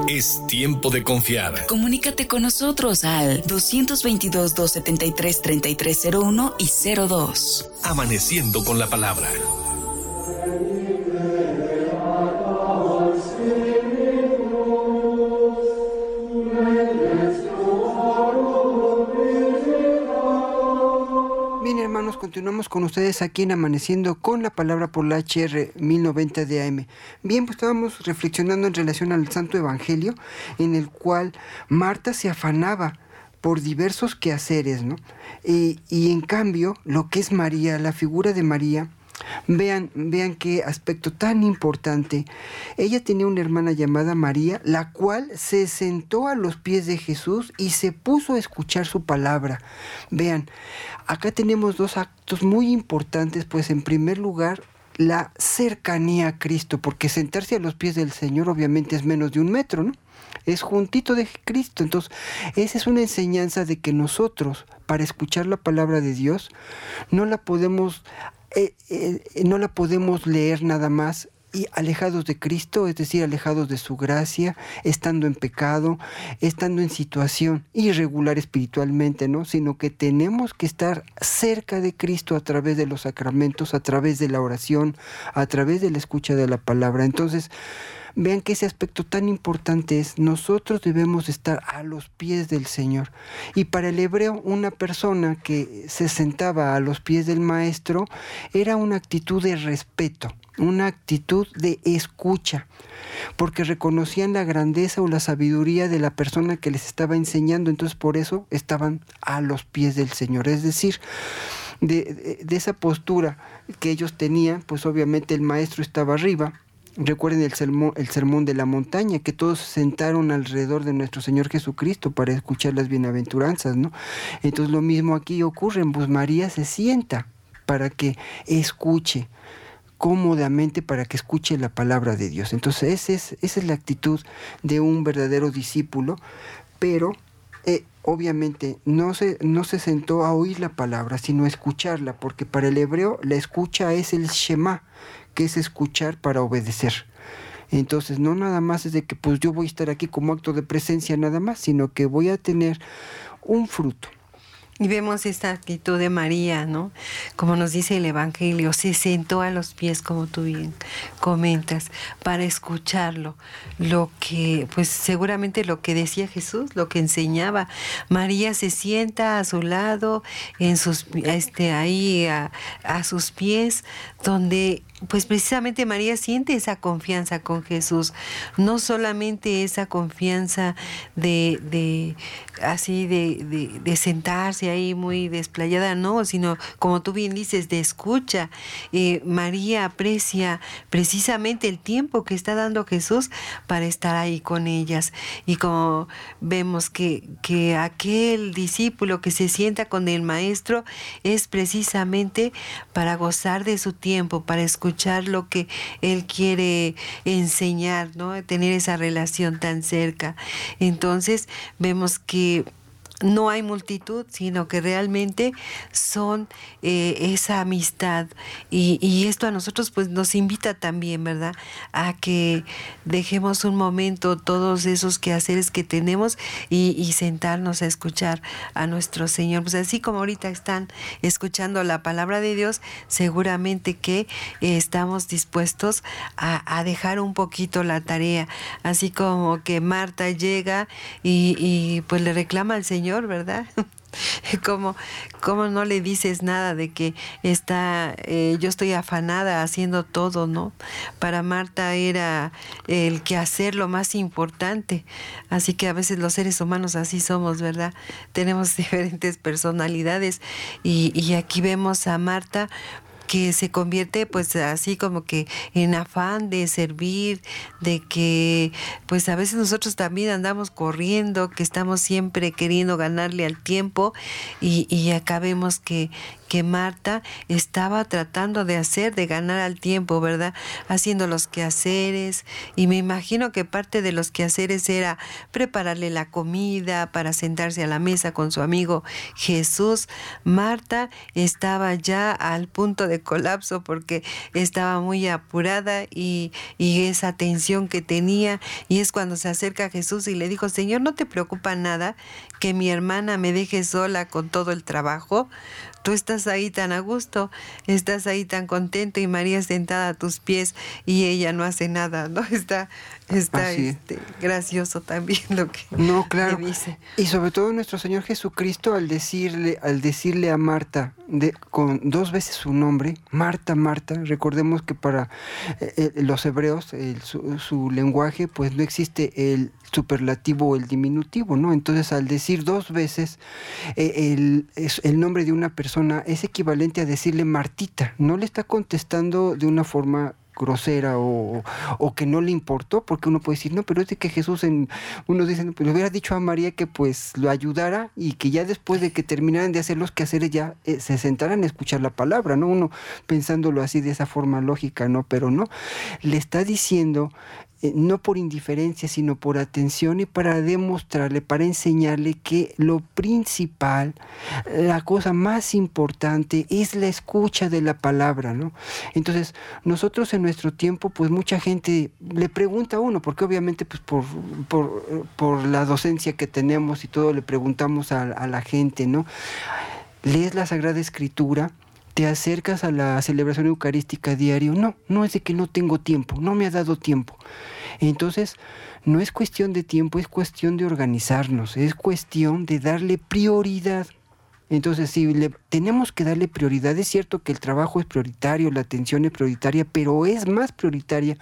Es tiempo de confiar. Comunícate con nosotros al 222-273-3301 y 02. Amaneciendo con la palabra. Continuamos con ustedes aquí en Amaneciendo con la palabra por la HR 1090 de AM. Bien, pues estábamos reflexionando en relación al Santo Evangelio, en el cual Marta se afanaba por diversos quehaceres, ¿no? Y, y en cambio, lo que es María, la figura de María, Vean, vean qué aspecto tan importante. Ella tenía una hermana llamada María, la cual se sentó a los pies de Jesús y se puso a escuchar su palabra. Vean, acá tenemos dos actos muy importantes, pues en primer lugar, la cercanía a Cristo, porque sentarse a los pies del Señor obviamente es menos de un metro, ¿no? Es juntito de Cristo. Entonces, esa es una enseñanza de que nosotros, para escuchar la palabra de Dios, no la podemos eh, eh, no la podemos leer nada más y alejados de Cristo, es decir, alejados de su gracia, estando en pecado, estando en situación irregular espiritualmente, ¿no? Sino que tenemos que estar cerca de Cristo a través de los sacramentos, a través de la oración, a través de la escucha de la palabra. Entonces, Vean que ese aspecto tan importante es, nosotros debemos estar a los pies del Señor. Y para el hebreo, una persona que se sentaba a los pies del maestro era una actitud de respeto, una actitud de escucha, porque reconocían la grandeza o la sabiduría de la persona que les estaba enseñando, entonces por eso estaban a los pies del Señor. Es decir, de, de esa postura que ellos tenían, pues obviamente el maestro estaba arriba, Recuerden el sermón, el sermón de la montaña, que todos se sentaron alrededor de nuestro Señor Jesucristo para escuchar las bienaventuranzas, ¿no? Entonces lo mismo aquí ocurre, pues María se sienta para que escuche cómodamente para que escuche la palabra de Dios. Entonces esa es, esa es la actitud de un verdadero discípulo, pero eh, obviamente no se, no se sentó a oír la palabra, sino a escucharla, porque para el hebreo la escucha es el Shema, que es escuchar para obedecer. Entonces, no nada más es de que pues yo voy a estar aquí como acto de presencia nada más, sino que voy a tener un fruto. Y vemos esta actitud de María, ¿no? Como nos dice el Evangelio, se sentó a los pies, como tú bien comentas, para escucharlo. Lo que, pues seguramente lo que decía Jesús, lo que enseñaba. María se sienta a su lado, en sus, este, ahí a, a sus pies, donde pues precisamente María siente esa confianza con Jesús, no solamente esa confianza de, de así de, de, sentarse ahí muy desplayada, no, sino como tú bien dices, de escucha. Eh, María aprecia precisamente el tiempo que está dando Jesús para estar ahí con ellas. Y como vemos que, que aquel discípulo que se sienta con el maestro es precisamente para gozar de su tiempo, para escuchar lo que Él quiere enseñar, ¿no? Tener esa relación tan cerca. Entonces vemos que the no hay multitud, sino que realmente son eh, esa amistad. Y, y, esto a nosotros pues nos invita también, ¿verdad? A que dejemos un momento todos esos quehaceres que tenemos y, sentarnos a escuchar a nuestro Señor. Pues así como ahorita están escuchando la palabra de Dios, seguramente que eh, estamos dispuestos a, dejar un poquito la tarea. Así como que Marta llega y pues le reclama al Señor ¿verdad? <laughs> como, como no le dices nada de que está, eh, yo estoy afanada haciendo todo, ¿no? Para Marta era el que hacer lo más importante. Así que a veces los seres humanos así somos, ¿verdad? Tenemos <laughs> diferentes personalidades y aquí vemos a Marta que se convierte pues así como que en afán de servir, de que pues a veces nosotros también andamos corriendo, que estamos siempre queriendo ganarle al tiempo y, y acá vemos que, que Marta estaba tratando de hacer, de ganar al tiempo, ¿verdad? Haciendo los quehaceres y me imagino que parte de los quehaceres era prepararle la comida para sentarse a la mesa con su amigo Jesús. Marta estaba ya al punto de colapso porque estaba muy apurada y, y esa tensión que tenía y es cuando se acerca a Jesús y le dijo, Señor, ¿no te preocupa nada que mi hermana me deje sola con todo el trabajo? Tú estás ahí tan a gusto, estás ahí tan contento y María sentada a tus pies y ella no hace nada, ¿no? <laughs> Está, está este, gracioso también lo que no, claro. dice. Y sobre todo nuestro Señor Jesucristo al decirle, al decirle a Marta, de, con dos veces su nombre, Marta, Marta. Recordemos que para eh, eh, los hebreos su, lenguaje pues no existe el superlativo o el diminutivo, ¿no? Entonces al decir dos veces eh, el, el nombre de una persona es equivalente a decirle Martita, no le está contestando de una forma grosera o, que no le importó, porque uno puede decir, no, pero es de que Jesús, en, uno dice, no, pues le hubiera dicho a María que pues lo ayudara y que ya después de que terminaran de hacer los quehaceres ya eh, se sentaran a escuchar la palabra, ¿no? Uno pensándolo así de esa forma lógica, ¿no? Pero no, le está diciendo eh, no por indiferencia, sino por atención y para demostrarle, para enseñarle que lo principal, la cosa más importante es la escucha de la palabra, ¿no? Entonces, nosotros en nuestro tiempo, pues mucha gente le pregunta a uno, porque obviamente pues por, por, la docencia que tenemos y todo le preguntamos a, a la gente, ¿no? ¿Lees la Sagrada Escritura? Te acercas a la celebración eucarística diario. No, no es de que no tengo tiempo, no me ha dado tiempo. Entonces, no es cuestión de tiempo, es cuestión de organizarnos, es cuestión de darle prioridad. Entonces, si le, tenemos que darle prioridad, es cierto que el trabajo es prioritario, la atención es prioritaria, pero es más prioritaria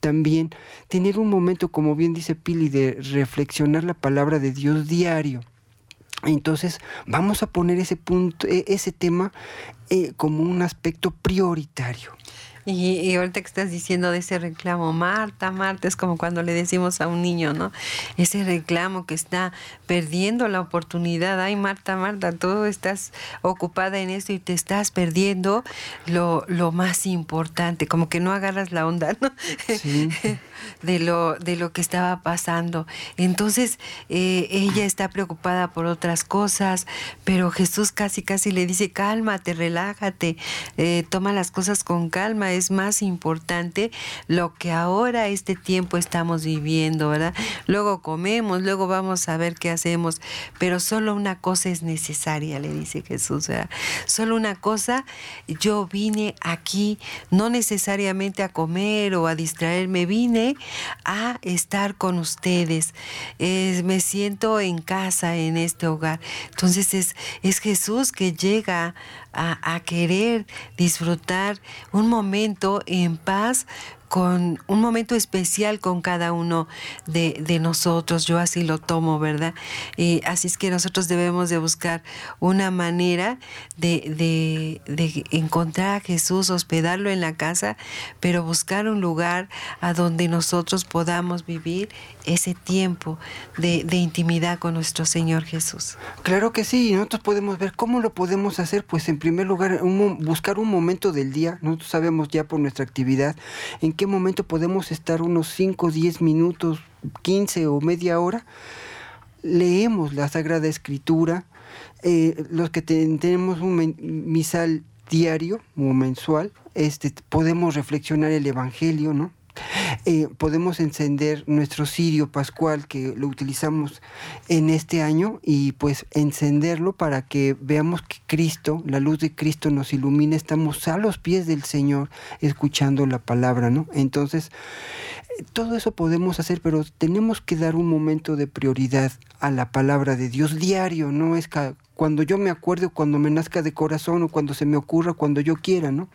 también tener un momento, como bien dice Pili, de reflexionar la palabra de Dios diario. Entonces vamos a poner ese punto, e, ese tema eh, como un aspecto prioritario. Y, ahorita que estás diciendo de ese reclamo, Marta, Marta, es como cuando le decimos a un niño, ¿no? Ese reclamo que está perdiendo la oportunidad. Ay, Marta, Marta, tú estás ocupada en esto y te estás perdiendo lo, lo más importante, como que no agarras la onda, ¿no? <laughs> de, lo, de lo que estaba pasando. Entonces, eh, ella está preocupada por otras cosas, pero Jesús casi, casi le dice, cálmate, relájate, eh, toma las cosas con calma es más importante lo que ahora este tiempo estamos viviendo, ¿verdad? Luego comemos, luego vamos a ver qué hacemos, pero solo una cosa es necesaria, le dice Jesús. Solo una cosa, yo vine aquí no necesariamente a comer o a distraerme, vine a estar con ustedes. me siento en casa en este hogar. Entonces es, es Jesús que llega a, querer disfrutar un momento en paz con un momento especial con cada uno de, nosotros. Yo así lo tomo, ¿verdad? Y así es que nosotros debemos de buscar una manera de, encontrar a Jesús, hospedarlo en la casa, pero buscar un lugar a donde nosotros podamos vivir ese tiempo de, intimidad con nuestro Señor Jesús. Claro que sí, nosotros podemos ver cómo lo podemos hacer, pues en primer lugar buscar un momento del día, nosotros sabemos ya por nuestra actividad en qué momento podemos estar unos 5, 10 minutos, 15 o media hora, leemos la Sagrada Escritura, eh, los que tenemos un misal diario o mensual, este, podemos reflexionar el Evangelio, ¿no? Eh, podemos encender nuestro cirio pascual que lo utilizamos en este año y pues encenderlo para que veamos que Cristo, la luz de Cristo nos ilumina, estamos a los pies del Señor escuchando la palabra, ¿no? Entonces, todo eso podemos hacer, pero tenemos que dar un momento de prioridad a la palabra de Dios diario, no es cuando yo me acuerdo, cuando me nazca de corazón o cuando se me ocurra, cuando yo quiera, ¿no?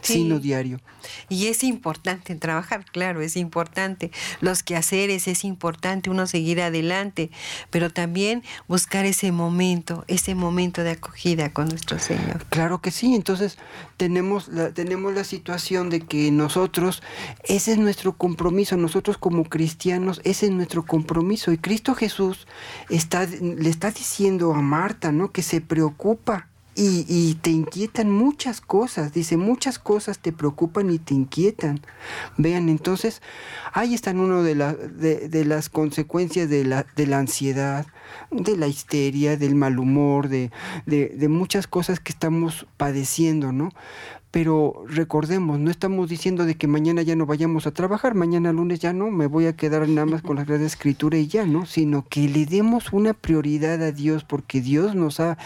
Sino diario. Y es importante trabajar, claro, es importante. Los quehaceres, es importante uno seguir adelante, pero también buscar ese momento, ese momento de acogida con nuestro Señor. Claro que sí, entonces tenemos la, tenemos la situación de que nosotros, ese es nuestro compromiso, nosotros como cristianos, ese es nuestro compromiso. Y Cristo Jesús está, le está diciendo a Marta, ¿no? Que se preocupa y, te inquietan muchas cosas, dice, muchas cosas te preocupan y te inquietan. Vean, entonces, ahí están una de, de, las consecuencias de la, de la ansiedad, de la histeria, del mal humor, de, de muchas cosas que estamos padeciendo, ¿no? Pero recordemos, no estamos diciendo de que mañana ya no vayamos a trabajar, mañana lunes ya no, me voy a quedar nada más con la Sagrada Escritura y ya, ¿no? Sino que le demos una prioridad a Dios, porque Dios nos ha,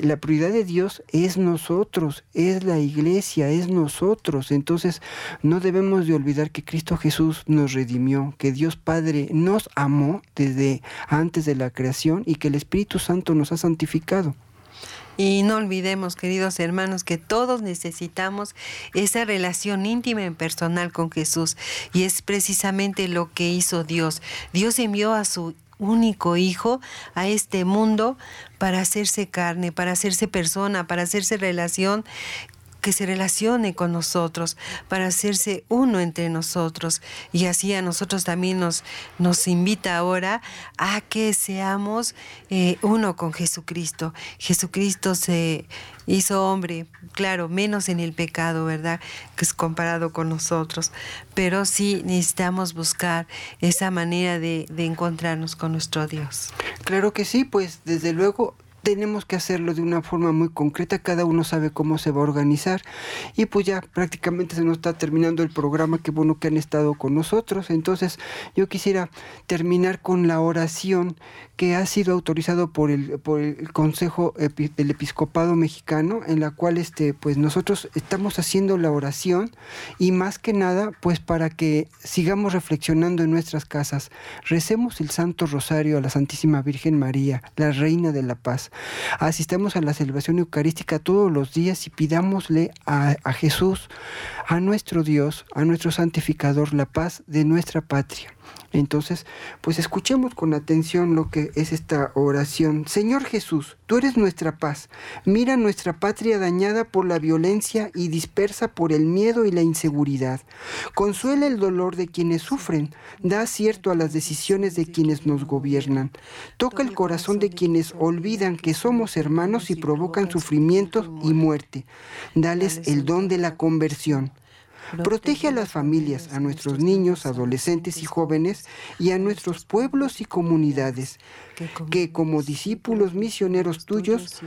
la prioridad de Dios es nosotros, es la iglesia, es nosotros. Entonces, no debemos de olvidar que Cristo Jesús nos redimió, que Dios Padre nos amó desde antes de la creación y que el Espíritu Santo nos ha santificado. Y no olvidemos, queridos hermanos, que todos necesitamos esa relación íntima y personal con Jesús. Y es precisamente lo que hizo Dios. Dios envió a su único hijo a este mundo para hacerse carne, para hacerse persona, para hacerse relación que se relacione con nosotros, para hacerse uno entre nosotros. Y así a nosotros también nos, nos invita ahora a que seamos eh, uno con Jesucristo. Jesucristo se hizo hombre, claro, menos en el pecado, ¿verdad? Que es comparado con nosotros. Pero sí necesitamos buscar esa manera de, de encontrarnos con nuestro Dios. Claro que sí, pues desde luego tenemos que hacerlo de una forma muy concreta, cada uno sabe cómo se va a organizar y pues ya prácticamente se nos está terminando el programa, qué bueno que han estado con nosotros, entonces yo quisiera terminar con la oración que ha sido autorizado por el, por el Consejo del Episcopado Mexicano, en la cual este, pues nosotros estamos haciendo la oración y más que nada pues para que sigamos reflexionando en nuestras casas, recemos el Santo Rosario a la Santísima Virgen María, la Reina de la Paz, asistamos a la celebración eucarística todos los días y pidámosle a, Jesús, a nuestro Dios, a nuestro santificador, la paz de nuestra patria. Entonces, pues escuchemos con atención lo que es esta oración. Señor Jesús, tú eres nuestra paz. Mira nuestra patria dañada por la violencia y dispersa por el miedo y la inseguridad. Consuela el dolor de quienes sufren. Da acierto a las decisiones de quienes nos gobiernan. Toca el corazón de quienes olvidan que somos hermanos y provocan sufrimientos y muerte. Dales el don de la conversión. Protege a las familias, a nuestros niños, adolescentes y jóvenes y a nuestros pueblos y comunidades, que como discípulos misioneros tuyos,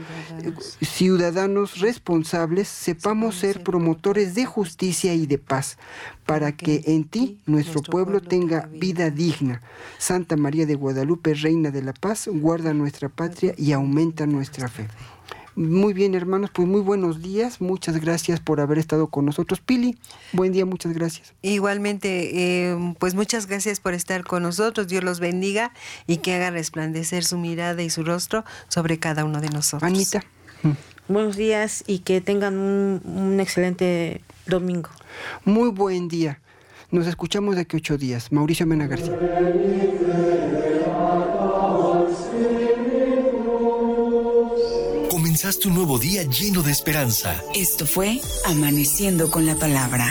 ciudadanos responsables, sepamos ser promotores de justicia y de paz, para que en ti nuestro pueblo tenga vida digna. Santa María de Guadalupe, Reina de la Paz, guarda nuestra patria y aumenta nuestra fe. Muy bien, hermanos, pues muy buenos días. Muchas gracias por haber estado con nosotros. Pili, buen día, muchas gracias. Igualmente, eh, pues muchas gracias por estar con nosotros. Dios los bendiga y que haga resplandecer su mirada y su rostro sobre cada uno de nosotros. Anita. Buenos días y que tengan un, un excelente domingo. Muy buen día. Nos escuchamos de aquí ocho días. Mauricio Mena García. Comenzaste un nuevo día lleno de esperanza. Esto fue Amaneciendo con la Palabra.